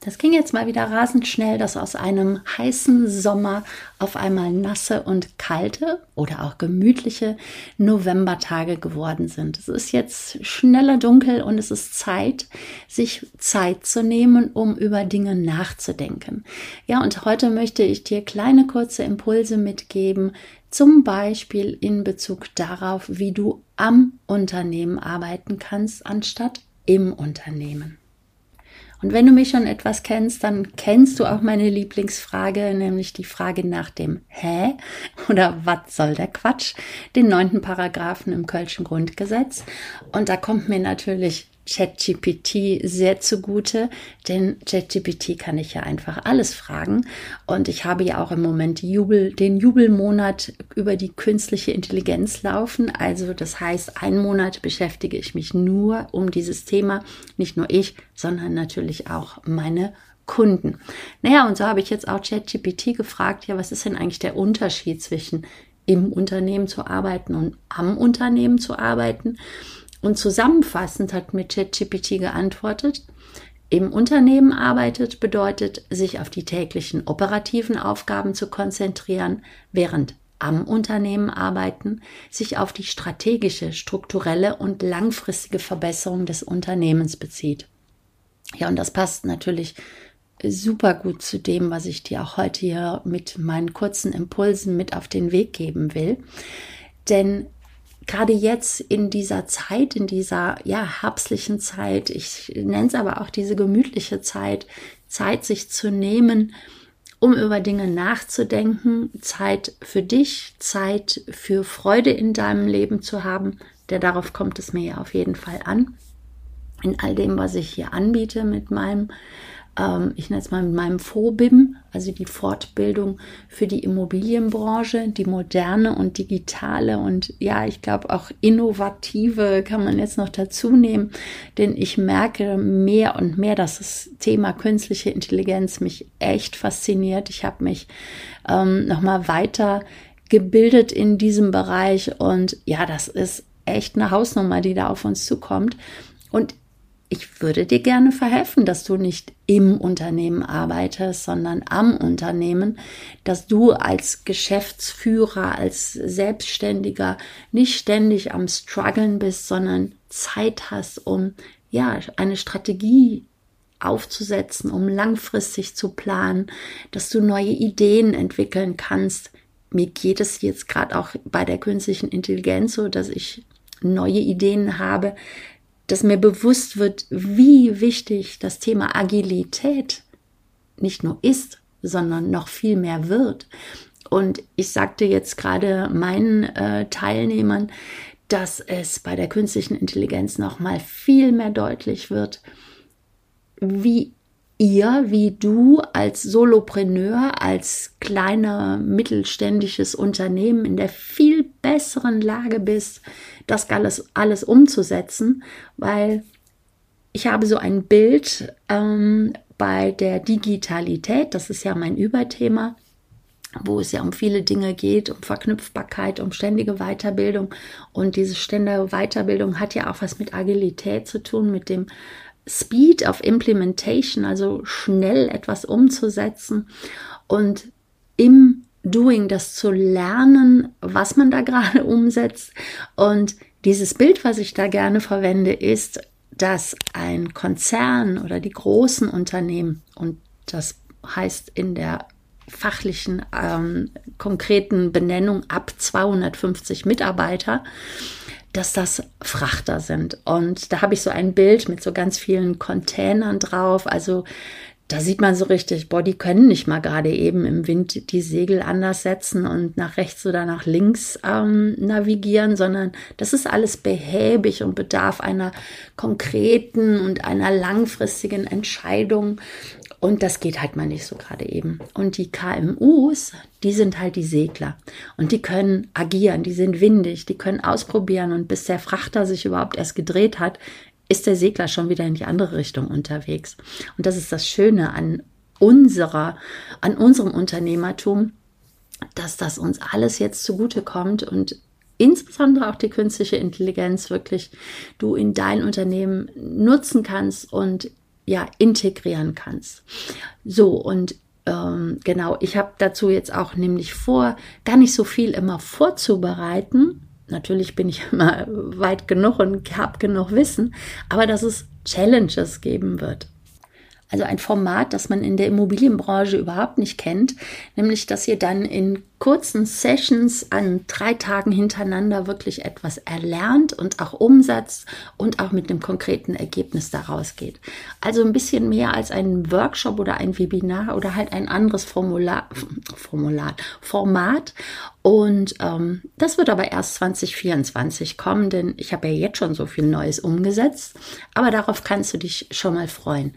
Das ging jetzt mal wieder rasend schnell, dass aus einem heißen Sommer auf einmal nasse und kalte oder auch gemütliche Novembertage geworden sind. Es ist jetzt schneller dunkel und es ist Zeit, sich Zeit zu nehmen, um über Dinge nachzudenken. Ja, und heute möchte ich dir kleine kurze Impulse mitgeben, zum Beispiel in Bezug darauf, wie du am Unternehmen arbeiten kannst, anstatt im Unternehmen. Und wenn du mich schon etwas kennst, dann kennst du auch meine Lieblingsfrage, nämlich die Frage nach dem Hä oder was soll der Quatsch, den neunten Paragraphen im Kölschen Grundgesetz. Und da kommt mir natürlich ChatGPT sehr zugute, denn ChatGPT kann ich ja einfach alles fragen. Und ich habe ja auch im Moment Jubel, den Jubelmonat über die künstliche Intelligenz laufen. Also das heißt, einen Monat beschäftige ich mich nur um dieses Thema. Nicht nur ich, sondern natürlich auch meine Kunden. Naja, und so habe ich jetzt auch ChatGPT gefragt, ja, was ist denn eigentlich der Unterschied zwischen im Unternehmen zu arbeiten und am Unternehmen zu arbeiten? Und zusammenfassend hat mir ChatGPT geantwortet, im Unternehmen arbeitet bedeutet, sich auf die täglichen operativen Aufgaben zu konzentrieren, während am Unternehmen arbeiten sich auf die strategische, strukturelle und langfristige Verbesserung des Unternehmens bezieht. Ja, und das passt natürlich super gut zu dem, was ich dir auch heute hier mit meinen kurzen Impulsen mit auf den Weg geben will. Denn gerade jetzt in dieser Zeit, in dieser ja herbstlichen Zeit, ich nenne es aber auch diese gemütliche Zeit, Zeit sich zu nehmen, um über Dinge nachzudenken, Zeit für dich, Zeit für Freude in deinem Leben zu haben, denn darauf kommt es mir ja auf jeden Fall an. In all dem, was ich hier anbiete mit meinem ähm, ich nenne es mal mit meinem FOBIM, also die Fortbildung für die Immobilienbranche, die moderne und digitale und ja, ich glaube auch innovative kann man jetzt noch dazu nehmen, denn ich merke mehr und mehr, dass das Thema künstliche Intelligenz mich echt fasziniert. Ich habe mich ähm, nochmal weiter gebildet in diesem Bereich und ja, das ist echt eine Hausnummer, die da auf uns zukommt. Und ich würde dir gerne verhelfen, dass du nicht im Unternehmen arbeitest, sondern am Unternehmen, dass du als Geschäftsführer, als Selbstständiger nicht ständig am struggeln bist, sondern Zeit hast, um ja, eine Strategie aufzusetzen, um langfristig zu planen, dass du neue Ideen entwickeln kannst. Mir geht es jetzt gerade auch bei der künstlichen Intelligenz so, dass ich neue Ideen habe, dass mir bewusst wird, wie wichtig das Thema Agilität nicht nur ist, sondern noch viel mehr wird. Und ich sagte jetzt gerade meinen äh, Teilnehmern, dass es bei der künstlichen Intelligenz noch mal viel mehr deutlich wird, wie ihr, wie du als Solopreneur, als kleiner mittelständisches Unternehmen in der viel besseren Lage bist, das alles, alles umzusetzen, weil ich habe so ein Bild ähm, bei der Digitalität, das ist ja mein Überthema, wo es ja um viele Dinge geht, um Verknüpfbarkeit, um ständige Weiterbildung. Und diese ständige Weiterbildung hat ja auch was mit Agilität zu tun, mit dem Speed of Implementation, also schnell etwas umzusetzen und im Doing das zu lernen, was man da gerade umsetzt. Und dieses Bild, was ich da gerne verwende, ist, dass ein Konzern oder die großen Unternehmen, und das heißt in der fachlichen ähm, konkreten Benennung ab 250 Mitarbeiter, dass das Frachter sind. Und da habe ich so ein Bild mit so ganz vielen Containern drauf. Also da sieht man so richtig, boah, die können nicht mal gerade eben im Wind die Segel anders setzen und nach rechts oder nach links ähm, navigieren, sondern das ist alles behäbig und bedarf einer konkreten und einer langfristigen Entscheidung. Und das geht halt mal nicht so gerade eben. Und die KMUs, die sind halt die Segler. Und die können agieren, die sind windig, die können ausprobieren. Und bis der Frachter sich überhaupt erst gedreht hat, ist der Segler schon wieder in die andere Richtung unterwegs. Und das ist das Schöne an unserer, an unserem Unternehmertum, dass das uns alles jetzt zugute kommt und insbesondere auch die künstliche Intelligenz wirklich du in dein Unternehmen nutzen kannst und ja integrieren kannst. So und ähm, genau, ich habe dazu jetzt auch nämlich vor, gar nicht so viel immer vorzubereiten. Natürlich bin ich immer weit genug und habe genug Wissen, aber dass es Challenges geben wird. Also ein Format, das man in der Immobilienbranche überhaupt nicht kennt, nämlich dass ihr dann in kurzen Sessions an drei Tagen hintereinander wirklich etwas erlernt und auch umsetzt und auch mit einem konkreten Ergebnis daraus geht. Also ein bisschen mehr als ein Workshop oder ein Webinar oder halt ein anderes Formular, Formular Format. Und ähm, das wird aber erst 2024 kommen, denn ich habe ja jetzt schon so viel Neues umgesetzt. Aber darauf kannst du dich schon mal freuen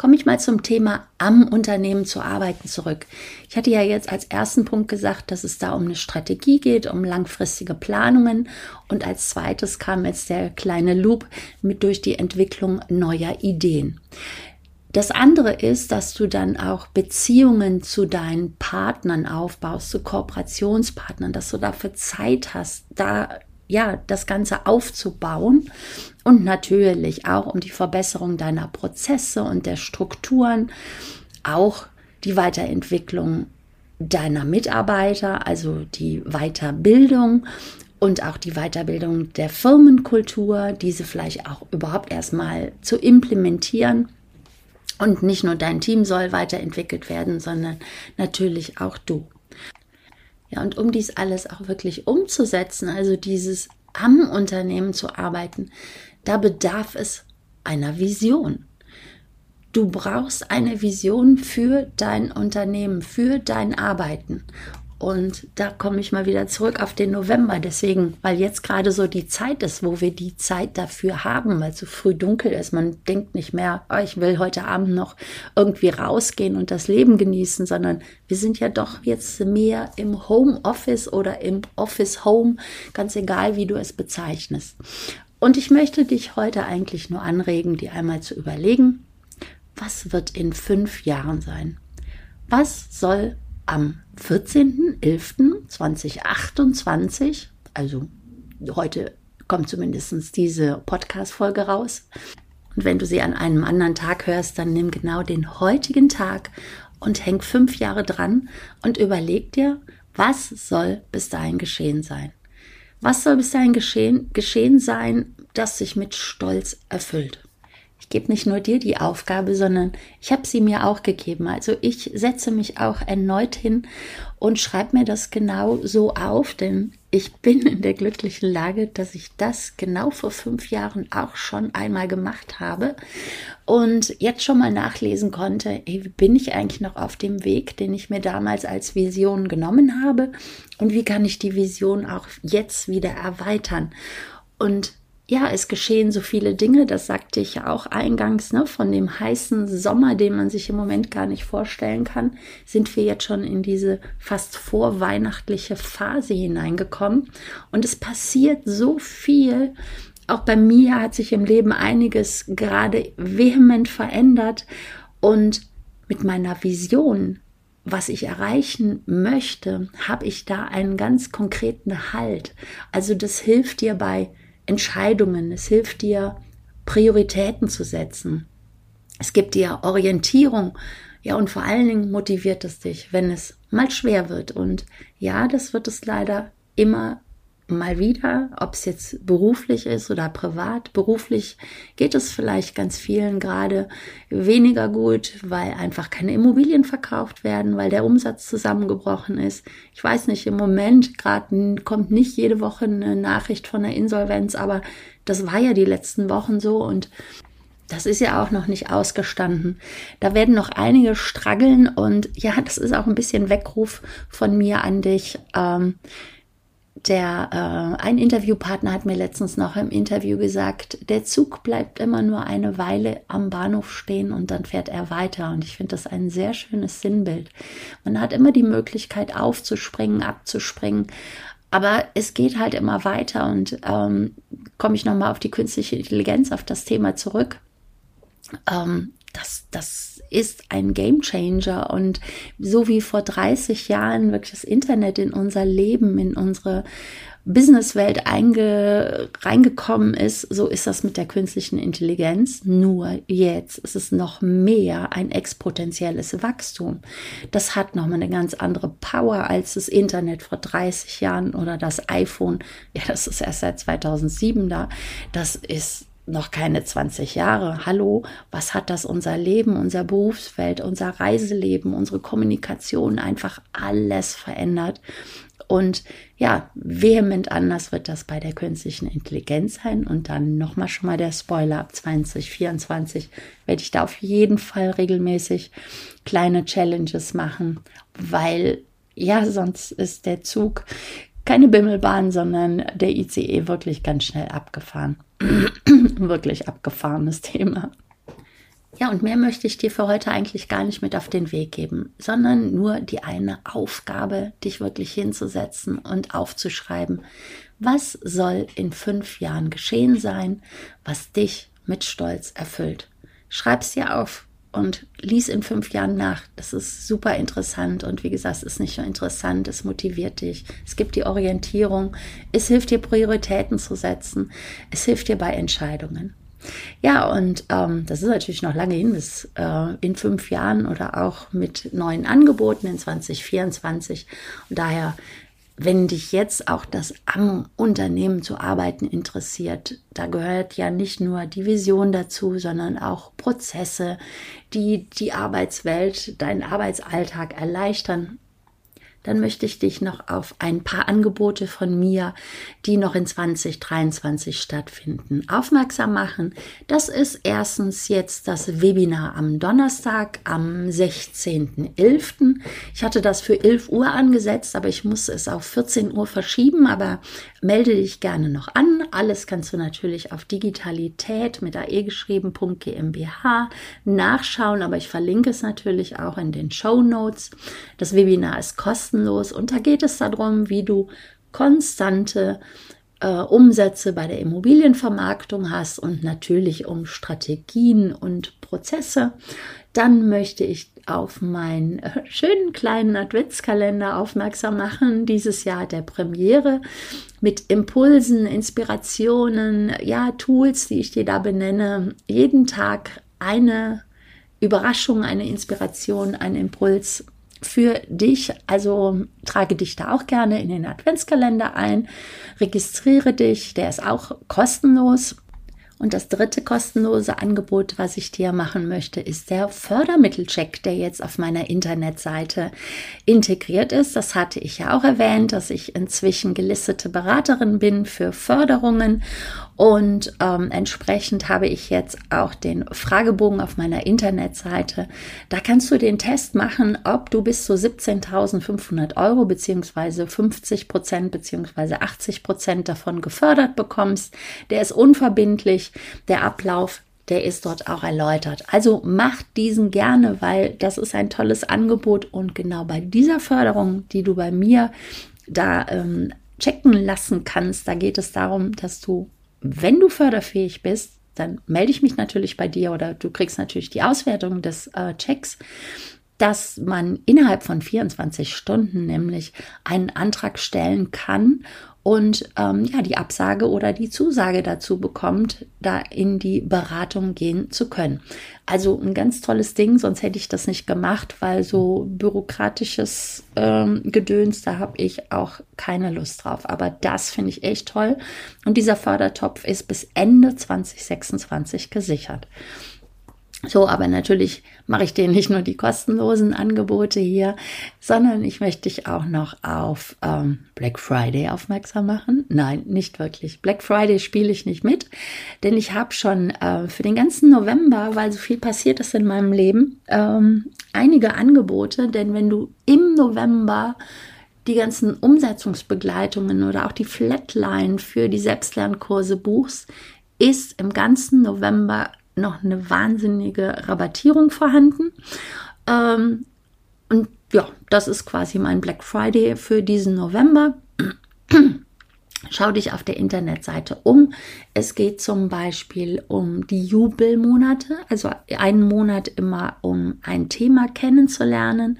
komme ich mal zum Thema am Unternehmen zu arbeiten zurück. Ich hatte ja jetzt als ersten Punkt gesagt, dass es da um eine Strategie geht, um langfristige Planungen. Und als zweites kam jetzt der kleine Loop mit durch die Entwicklung neuer Ideen. Das andere ist, dass du dann auch Beziehungen zu deinen Partnern aufbaust, zu Kooperationspartnern, dass du dafür Zeit hast, da ja, das Ganze aufzubauen und natürlich auch um die Verbesserung deiner Prozesse und der Strukturen, auch die Weiterentwicklung deiner Mitarbeiter, also die Weiterbildung und auch die Weiterbildung der Firmenkultur, diese vielleicht auch überhaupt erstmal zu implementieren. Und nicht nur dein Team soll weiterentwickelt werden, sondern natürlich auch du. Ja, und um dies alles auch wirklich umzusetzen, also dieses am Unternehmen zu arbeiten, da bedarf es einer Vision. Du brauchst eine Vision für dein Unternehmen, für dein Arbeiten. Und da komme ich mal wieder zurück auf den November. Deswegen, weil jetzt gerade so die Zeit ist, wo wir die Zeit dafür haben, weil so früh dunkel ist. Man denkt nicht mehr, oh, ich will heute Abend noch irgendwie rausgehen und das Leben genießen, sondern wir sind ja doch jetzt mehr im Homeoffice oder im Office Home, ganz egal, wie du es bezeichnest. Und ich möchte dich heute eigentlich nur anregen, dir einmal zu überlegen, was wird in fünf Jahren sein? Was soll am 14.11.2028, also heute kommt zumindest diese Podcast-Folge raus. Und wenn du sie an einem anderen Tag hörst, dann nimm genau den heutigen Tag und häng fünf Jahre dran und überleg dir, was soll bis dahin geschehen sein? Was soll bis dahin geschehen, geschehen sein, das sich mit Stolz erfüllt? Gebe nicht nur dir die Aufgabe, sondern ich habe sie mir auch gegeben. Also ich setze mich auch erneut hin und schreibe mir das genau so auf, denn ich bin in der glücklichen Lage, dass ich das genau vor fünf Jahren auch schon einmal gemacht habe und jetzt schon mal nachlesen konnte, ey, wie bin ich eigentlich noch auf dem Weg, den ich mir damals als Vision genommen habe und wie kann ich die Vision auch jetzt wieder erweitern. Und ja, es geschehen so viele Dinge, das sagte ich ja auch eingangs, ne, von dem heißen Sommer, den man sich im Moment gar nicht vorstellen kann, sind wir jetzt schon in diese fast vorweihnachtliche Phase hineingekommen. Und es passiert so viel. Auch bei mir hat sich im Leben einiges gerade vehement verändert. Und mit meiner Vision, was ich erreichen möchte, habe ich da einen ganz konkreten Halt. Also das hilft dir bei Entscheidungen, es hilft dir, Prioritäten zu setzen. Es gibt dir Orientierung, ja, und vor allen Dingen motiviert es dich, wenn es mal schwer wird. Und ja, das wird es leider immer mal wieder, ob es jetzt beruflich ist oder privat. Beruflich geht es vielleicht ganz vielen gerade weniger gut, weil einfach keine Immobilien verkauft werden, weil der Umsatz zusammengebrochen ist. Ich weiß nicht, im Moment gerade kommt nicht jede Woche eine Nachricht von einer Insolvenz, aber das war ja die letzten Wochen so und das ist ja auch noch nicht ausgestanden. Da werden noch einige straggeln und ja, das ist auch ein bisschen Weckruf von mir an dich. Ähm, der äh, ein Interviewpartner hat mir letztens noch im Interview gesagt, der Zug bleibt immer nur eine Weile am Bahnhof stehen und dann fährt er weiter. Und ich finde das ein sehr schönes Sinnbild. Man hat immer die Möglichkeit aufzuspringen, abzuspringen. Aber es geht halt immer weiter und ähm, komme ich nochmal auf die künstliche Intelligenz, auf das Thema zurück. Ähm, das, das ist ein Game Changer und so wie vor 30 Jahren wirklich das Internet in unser Leben, in unsere Businesswelt einge, reingekommen ist, so ist das mit der künstlichen Intelligenz. Nur jetzt ist es noch mehr ein exponentielles Wachstum. Das hat nochmal eine ganz andere Power als das Internet vor 30 Jahren oder das iPhone. Ja, das ist erst seit 2007 da. Das ist noch keine 20 Jahre. Hallo, was hat das unser Leben, unser Berufsfeld, unser Reiseleben, unsere Kommunikation einfach alles verändert? Und ja, vehement anders wird das bei der künstlichen Intelligenz sein. Und dann nochmal schon mal der Spoiler ab 2024 werde ich da auf jeden Fall regelmäßig kleine Challenges machen, weil ja, sonst ist der Zug keine Bimmelbahn, sondern der ICE wirklich ganz schnell abgefahren. wirklich abgefahrenes Thema. Ja, und mehr möchte ich dir für heute eigentlich gar nicht mit auf den Weg geben, sondern nur die eine Aufgabe, dich wirklich hinzusetzen und aufzuschreiben. Was soll in fünf Jahren geschehen sein, was dich mit Stolz erfüllt? Schreib's dir auf und lies in fünf Jahren nach. Das ist super interessant und wie gesagt, es ist nicht nur interessant, es motiviert dich, es gibt die Orientierung, es hilft dir Prioritäten zu setzen, es hilft dir bei Entscheidungen. Ja, und ähm, das ist natürlich noch lange hin, bis äh, in fünf Jahren oder auch mit neuen Angeboten in 2024. Und daher, wenn dich jetzt auch das am Unternehmen zu arbeiten interessiert, da gehört ja nicht nur die Vision dazu, sondern auch Prozesse, die die Arbeitswelt, deinen Arbeitsalltag erleichtern dann möchte ich dich noch auf ein paar Angebote von mir, die noch in 2023 stattfinden, aufmerksam machen. Das ist erstens jetzt das Webinar am Donnerstag, am 16.11. Ich hatte das für 11 Uhr angesetzt, aber ich muss es auf 14 Uhr verschieben, aber melde dich gerne noch an. Alles kannst du natürlich auf digitalität mit ae geschrieben.gmbH nachschauen, aber ich verlinke es natürlich auch in den Show Notes. Das Webinar ist kostenlos und da geht es darum, wie du konstante äh, Umsätze bei der Immobilienvermarktung hast und natürlich um Strategien und Prozesse. Dann möchte ich auf meinen äh, schönen kleinen Adventskalender aufmerksam machen. Dieses Jahr der Premiere mit Impulsen, Inspirationen, ja, Tools, die ich dir da benenne. Jeden Tag eine Überraschung, eine Inspiration, ein Impuls für dich. Also trage dich da auch gerne in den Adventskalender ein, registriere dich, der ist auch kostenlos. Und das dritte kostenlose Angebot, was ich dir machen möchte, ist der Fördermittelcheck, der jetzt auf meiner Internetseite integriert ist. Das hatte ich ja auch erwähnt, dass ich inzwischen gelistete Beraterin bin für Förderungen und ähm, entsprechend habe ich jetzt auch den Fragebogen auf meiner Internetseite. Da kannst du den Test machen, ob du bis zu 17.500 Euro beziehungsweise 50 Prozent beziehungsweise 80 Prozent davon gefördert bekommst. Der ist unverbindlich. Der Ablauf der ist dort auch erläutert. Also mach diesen gerne, weil das ist ein tolles Angebot und genau bei dieser Förderung, die du bei mir da ähm, checken lassen kannst, da geht es darum, dass du wenn du förderfähig bist, dann melde ich mich natürlich bei dir oder du kriegst natürlich die Auswertung des äh, Checks, dass man innerhalb von 24 Stunden nämlich einen Antrag stellen kann und ähm, ja die Absage oder die Zusage dazu bekommt, da in die Beratung gehen zu können. Also ein ganz tolles Ding, sonst hätte ich das nicht gemacht, weil so bürokratisches ähm, Gedöns, da habe ich auch keine Lust drauf. Aber das finde ich echt toll. Und dieser Fördertopf ist bis Ende 2026 gesichert. So, aber natürlich mache ich dir nicht nur die kostenlosen Angebote hier, sondern ich möchte dich auch noch auf ähm, Black Friday aufmerksam machen. Nein, nicht wirklich. Black Friday spiele ich nicht mit, denn ich habe schon äh, für den ganzen November, weil so viel passiert ist in meinem Leben, ähm, einige Angebote. Denn wenn du im November die ganzen Umsetzungsbegleitungen oder auch die Flatline für die Selbstlernkurse buchst, ist im ganzen November noch eine wahnsinnige Rabattierung vorhanden. Ähm, und ja, das ist quasi mein Black Friday für diesen November. Schau dich auf der Internetseite um. Es geht zum Beispiel um die Jubelmonate, also einen Monat immer um ein Thema kennenzulernen.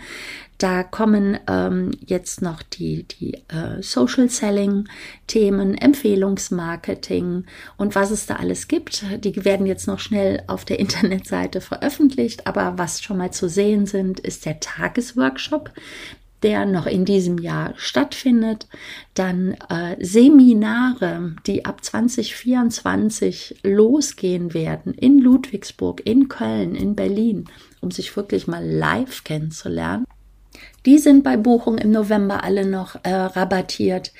Da kommen ähm, jetzt noch die, die äh, Social Selling Themen, Empfehlungsmarketing und was es da alles gibt. Die werden jetzt noch schnell auf der Internetseite veröffentlicht, aber was schon mal zu sehen sind, ist der Tagesworkshop der noch in diesem Jahr stattfindet. Dann äh, Seminare, die ab 2024 losgehen werden in Ludwigsburg, in Köln, in Berlin, um sich wirklich mal live kennenzulernen. Die sind bei Buchung im November alle noch äh, rabattiert.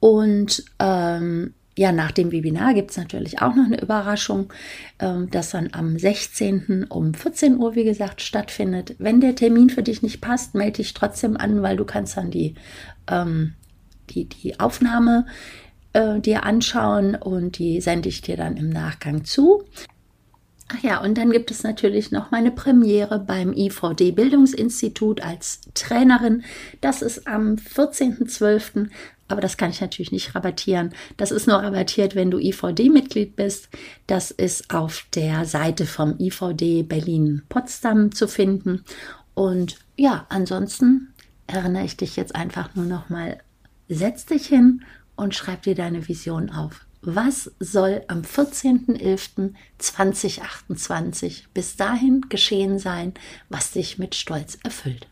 Und ähm, ja, nach dem Webinar gibt es natürlich auch noch eine Überraschung, ähm, das dann am 16. um 14 Uhr, wie gesagt, stattfindet. Wenn der Termin für dich nicht passt, melde dich trotzdem an, weil du kannst dann die, ähm, die, die Aufnahme äh, dir anschauen und die sende ich dir dann im Nachgang zu. Ach ja, und dann gibt es natürlich noch meine Premiere beim IVD Bildungsinstitut als Trainerin. Das ist am 14.12 aber das kann ich natürlich nicht rabattieren. Das ist nur rabattiert, wenn du IVD-Mitglied bist. Das ist auf der Seite vom IVD Berlin-Potsdam zu finden. Und ja, ansonsten erinnere ich dich jetzt einfach nur noch mal, setz dich hin und schreib dir deine Vision auf. Was soll am 14.11.2028 bis dahin geschehen sein, was dich mit Stolz erfüllt?